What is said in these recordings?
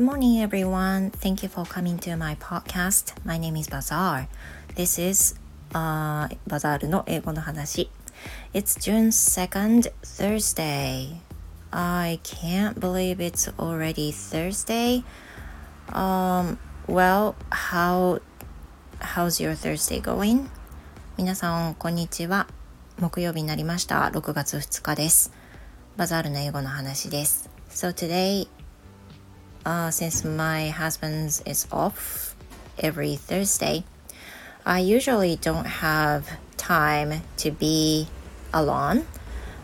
Good morning, everyone. Thank you for coming to my podcast. My name is Bazaar. This is uh, バザールの英語の話。It's June 2nd, Thursday. I can't believe it's already Thursday. Um, well, how how's your Thursday going? 皆さん、こんにちは。木曜日になりました。6月2日です。バザールの英語の話です。So today uh, since my husband's is off every Thursday, I usually don't have time to be alone.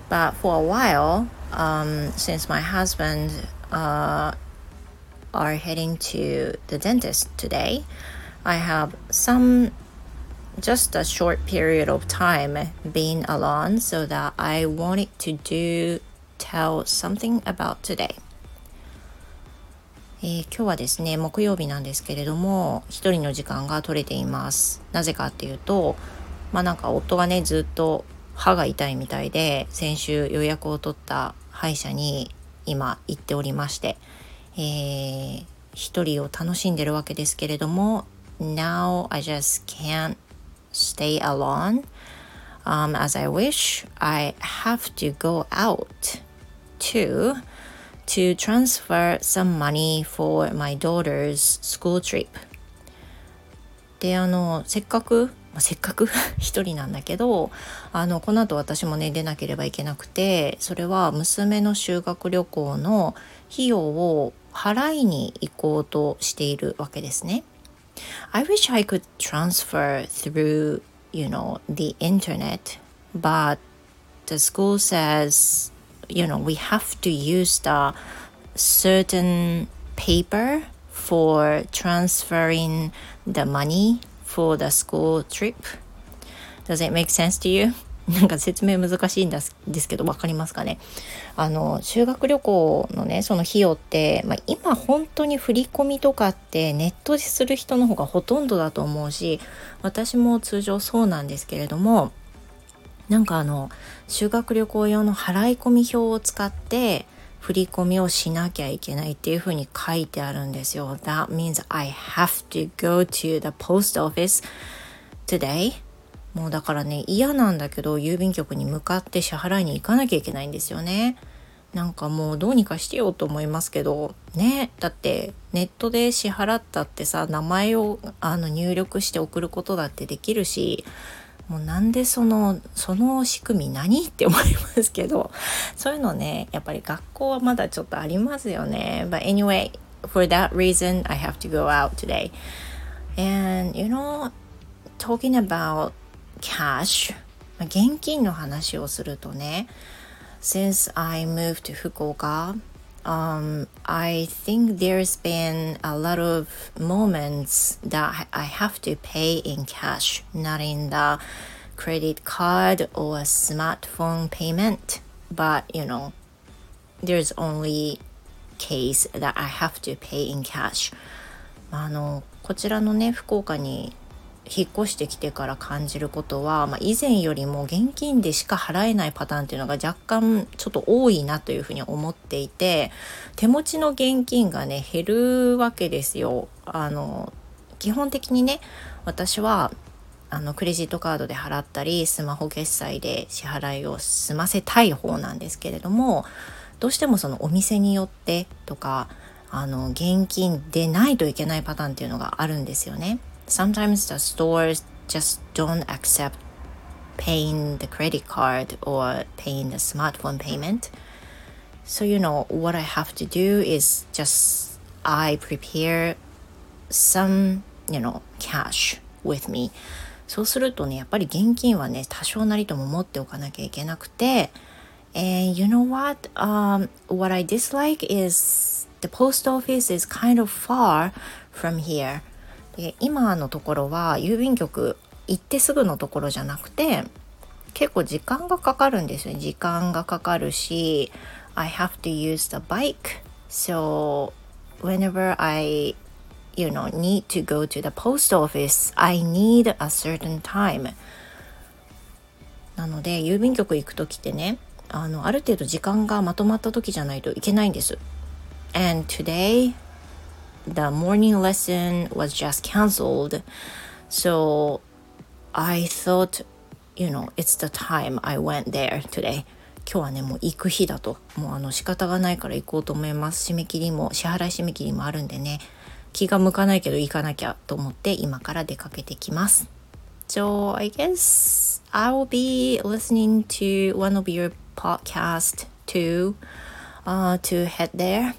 But for a while, um, since my husband uh, are heading to the dentist today, I have some just a short period of time being alone so that I wanted to do tell something about today. えー、今日はですね木曜日なんですけれども一人の時間が取れています。なぜかっていうとまあなんか夫がねずっと歯が痛いみたいで先週予約を取った歯医者に今行っておりまして、えー、一人を楽しんでるわけですけれども Now I just can't stay alone. Um, as I wish I have to go out to to transfer some money for my daughter's school trip であのせっかくませっかく一人なんだけどあのこの後私もね出なければいけなくてそれは娘の修学旅行の費用を払いに行こうとしているわけですね。I wish I could transfer through, you know, the internet, but the school says you know we have to use the certain paper for transferring the money for the school trip does it make sense to you? なんか説明難しいんですですけど分かりますかねあの修学旅行のねその費用って、まあ、今本当に振り込みとかってネットでする人の方がほとんどだと思うし私も通常そうなんですけれどもなんかあの修学旅行用の払い込み表を使って振り込みをしなきゃいけないっていうふうに書いてあるんですよ。That means I have to go to the post office today. もうだからね嫌なんだけど郵便局に向かって支払いに行かなきゃいけないんですよね。なんかもうどうにかしてよと思いますけどねだってネットで支払ったってさ名前をあの入力して送ることだってできるしもうなんでそのその仕組み何って思いますけどそういうのねやっぱり学校はまだちょっとありますよね But anyway for that reason I have to go out today and you know talking about cash 現金の話をするとね since I moved to 福岡 um, I think there's been a lot of moments that I have to pay in cash, not in the credit card or smartphone payment. But you know, there's only case that I have to pay in cash. あのこちらのね福岡に 引っ越してきてから感じることは、まあ、以前よりも現金でしか払えないパターンっていうのが若干ちょっと多いなというふうに思っていて手持ちの現金がね減るわけですよ。あの基本的にね私はあのクレジットカードで払ったりスマホ決済で支払いを済ませたい方なんですけれどもどうしてもそのお店によってとかあの現金でないといけないパターンっていうのがあるんですよね。sometimes the stores just don't accept paying the credit card or paying the smartphone payment. So, you know, what I have to do is just I prepare some, you know, cash with me. そうするとね、やっぱり現金はね、多少なりとも持っておかなきゃいけなくて、And you know what? Um, what I dislike is the post office is kind of far from here. で今のところは郵便局行ってすぐのところじゃなくて結構時間がかかるんですよ時間がかかるし I have to use the bike so whenever I you know need to go to the post office I need a certain time なので郵便局行く時ってねあのある程度時間がまとまった時じゃないといけないんです and today the morning lesson was just cancelled. So I thought, you know, it's the time I went there today. 今日はね、もう行く日だと。もうあの仕方がないから行こうと思います。締め切りも、支払い締め切りもあるんでね、気が向かないけど行かなきゃと思って今から出かけてきます。So I guess I will be listening to one of your podcast too uh, to head there.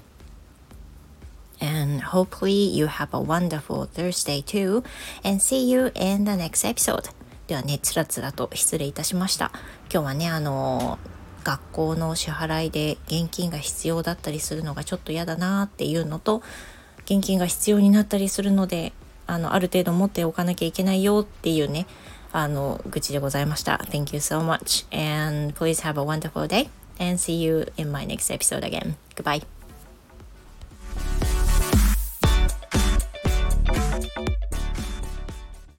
Hopefully you have a wonderful Thursday too. And see you in the next episode. ではね、つらつらと失礼いたしました。今日はね、あの学校の支払いで現金が必要だったりするのがちょっと嫌だなっていうのと、現金が必要になったりするので、あの、ある程度持っておかなきゃいけないよっていうね、あの、愚痴でございました。Thank you so much and please have a wonderful day and see you in my next episode again. Goodbye.